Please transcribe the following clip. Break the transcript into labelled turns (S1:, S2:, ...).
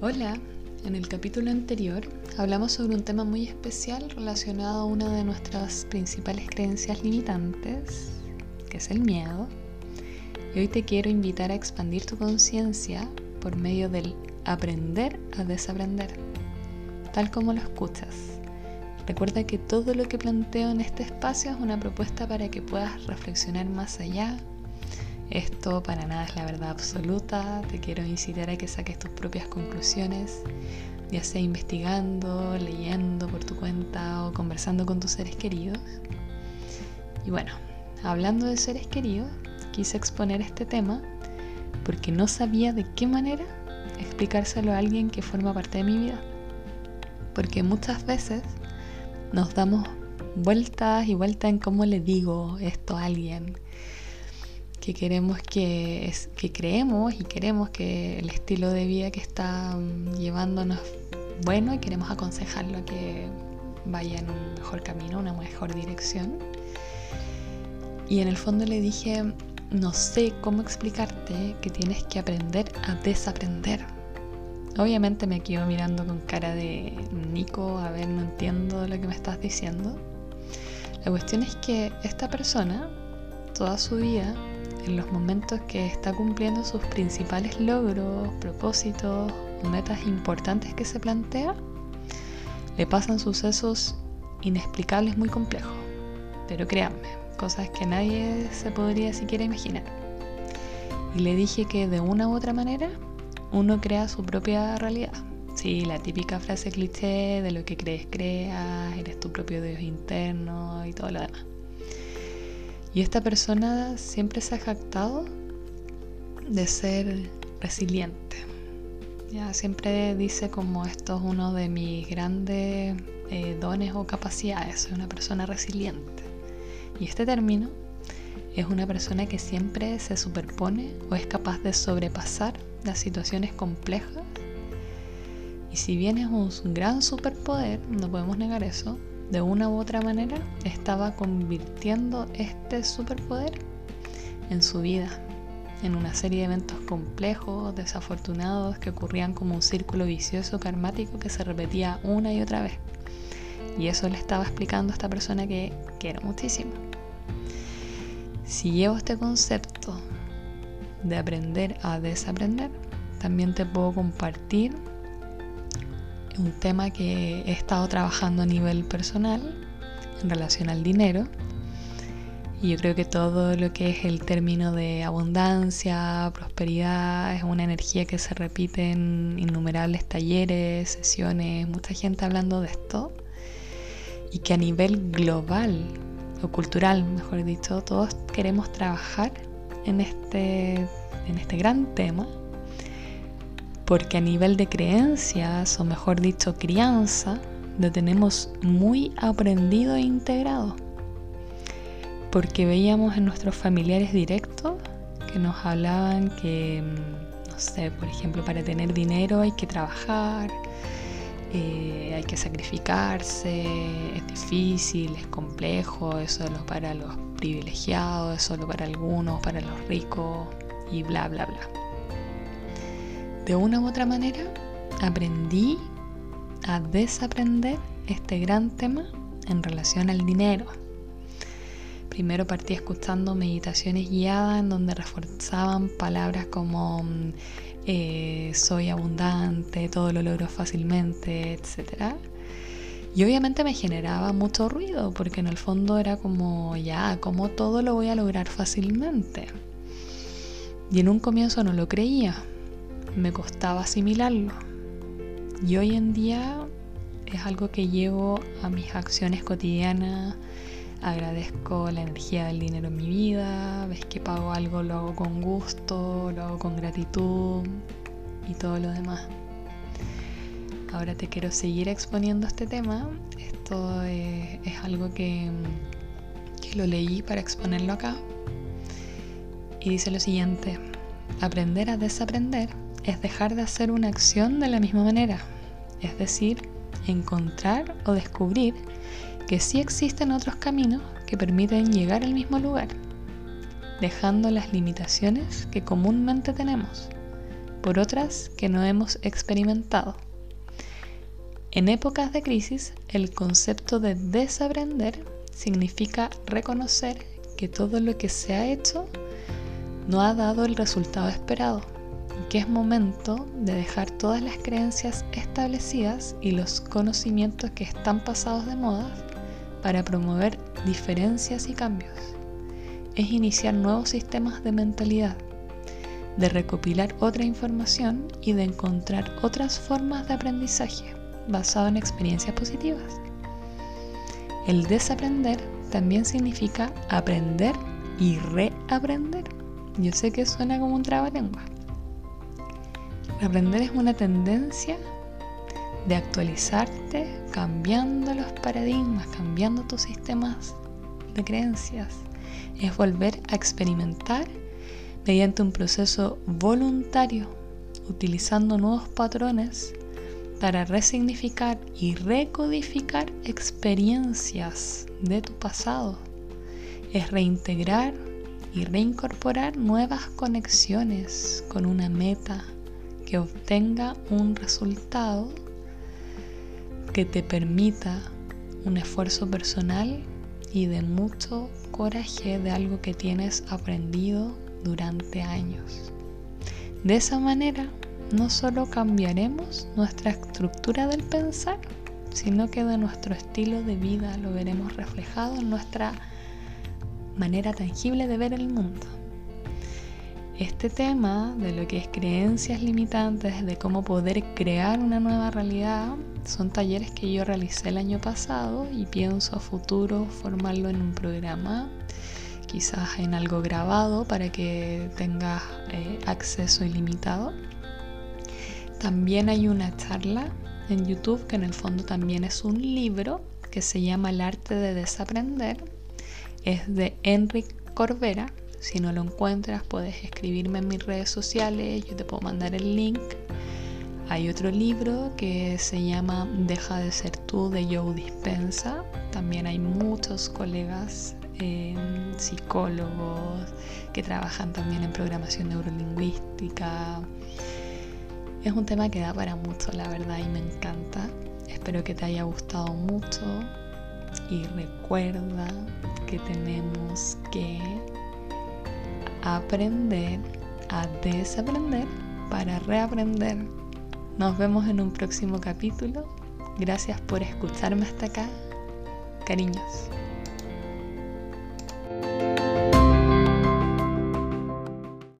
S1: Hola, en el capítulo anterior hablamos sobre un tema muy especial relacionado a una de nuestras principales creencias limitantes, que es el miedo. Y hoy te quiero invitar a expandir tu conciencia por medio del aprender a desaprender, tal como lo escuchas. Recuerda que todo lo que planteo en este espacio es una propuesta para que puedas reflexionar más allá, esto para nada es la verdad absoluta, te quiero incitar a que saques tus propias conclusiones, ya sea investigando, leyendo por tu cuenta o conversando con tus seres queridos. Y bueno, hablando de seres queridos, quise exponer este tema porque no sabía de qué manera explicárselo a alguien que forma parte de mi vida. Porque muchas veces nos damos vueltas y vueltas en cómo le digo esto a alguien que queremos que, que creemos y queremos que el estilo de vida que está mm, llevándonos bueno y queremos aconsejarlo que vaya en un mejor camino, una mejor dirección. Y en el fondo le dije, no sé cómo explicarte que tienes que aprender a desaprender. Obviamente me quedo mirando con cara de Nico, a ver, no entiendo lo que me estás diciendo. La cuestión es que esta persona, toda su vida, en los momentos que está cumpliendo sus principales logros, propósitos metas importantes que se plantea, le pasan sucesos inexplicables muy complejos. Pero créanme, cosas que nadie se podría siquiera imaginar. Y le dije que de una u otra manera uno crea su propia realidad. Sí, la típica frase cliché de lo que crees, creas, eres tu propio Dios interno y todo lo demás. Y esta persona siempre se ha jactado de ser resiliente. Ya siempre dice como esto es uno de mis grandes eh, dones o capacidades, soy una persona resiliente. Y este término es una persona que siempre se superpone o es capaz de sobrepasar las situaciones complejas. Y si bien es un gran superpoder, no podemos negar eso, de una u otra manera estaba convirtiendo este superpoder en su vida, en una serie de eventos complejos, desafortunados, que ocurrían como un círculo vicioso karmático que se repetía una y otra vez. Y eso le estaba explicando a esta persona que quiero muchísimo. Si llevo este concepto de aprender a desaprender, también te puedo compartir un tema que he estado trabajando a nivel personal en relación al dinero. Y yo creo que todo lo que es el término de abundancia, prosperidad, es una energía que se repite en innumerables talleres, sesiones, mucha gente hablando de esto. Y que a nivel global, o cultural, mejor dicho, todos queremos trabajar en este, en este gran tema porque a nivel de creencias, o mejor dicho, crianza, lo tenemos muy aprendido e integrado. Porque veíamos en nuestros familiares directos que nos hablaban que, mm, no sé, por ejemplo, para tener dinero hay que trabajar, eh, hay que sacrificarse, es difícil, es complejo, es solo para los privilegiados, es solo para algunos, para los ricos y bla, bla, bla de una u otra manera aprendí a desaprender este gran tema en relación al dinero. Primero partí escuchando meditaciones guiadas en donde reforzaban palabras como eh, soy abundante, todo lo logro fácilmente, etc. Y obviamente me generaba mucho ruido porque en el fondo era como, ya, como todo lo voy a lograr fácilmente? Y en un comienzo no lo creía, me costaba asimilarlo. Y hoy en día es algo que llevo a mis acciones cotidianas. Agradezco la energía del dinero en mi vida. Ves que pago algo, lo hago con gusto, lo hago con gratitud y todo lo demás. Ahora te quiero seguir exponiendo este tema. Esto es, algo que, que lo leí para exponerlo acá. Y dice lo siguiente, aprender a desaprender es dejar de hacer una acción de la misma manera, es decir, encontrar o descubrir que sí existen otros caminos que permiten llegar al mismo lugar, dejando las limitaciones que comúnmente tenemos por otras que no hemos experimentado. En épocas de crisis, el concepto de desaprender significa reconocer que todo lo que se ha hecho no ha dado el resultado esperado, que es momento de dejar todas las creencias establecidas y los conocimientos que están pasados de moda para promover diferencias y cambios. Es iniciar nuevos sistemas de mentalidad, de recopilar otra información y de encontrar otras formas de aprendizaje basado en experiencias positivas. El desaprender también significa aprender y reaprender. Yo sé que suena como un trabalengua. Aprender es una tendencia de actualizarte, cambiando los paradigmas, cambiando tus sistemas de creencias. Es volver a experimentar mediante un proceso voluntario, utilizando nuevos patrones para resignificar y recodificar experiencias de tu pasado. Es reintegrar y reincorporar nuevas conexiones con una meta que obtenga un resultado que te permita un esfuerzo personal y de mucho coraje de algo que tienes aprendido durante años. De esa manera no solo cambiaremos nuestra estructura del pensar, sino que de nuestro estilo de vida lo veremos reflejado en nuestra manera tangible de ver el mundo. Este tema de lo que es creencias limitantes, de cómo poder crear una nueva realidad, son talleres que yo realicé el año pasado y pienso a futuro formarlo en un programa, quizás en algo grabado para que tengas eh, acceso ilimitado. También hay una charla en YouTube que en el fondo también es un libro que se llama El arte de desaprender. Es de Enric Corbera. Si no lo encuentras puedes escribirme en mis redes sociales, yo te puedo mandar el link. Hay otro libro que se llama Deja de ser tú de Joe Dispensa. También hay muchos colegas eh, psicólogos que trabajan también en programación neurolingüística, es un tema que da para mucho, la verdad, y me encanta. Espero que te haya gustado mucho y recuerda que tenemos que aprender a desaprender para reaprender. Nos vemos en un próximo capítulo. Gracias por escucharme hasta acá. Cariños.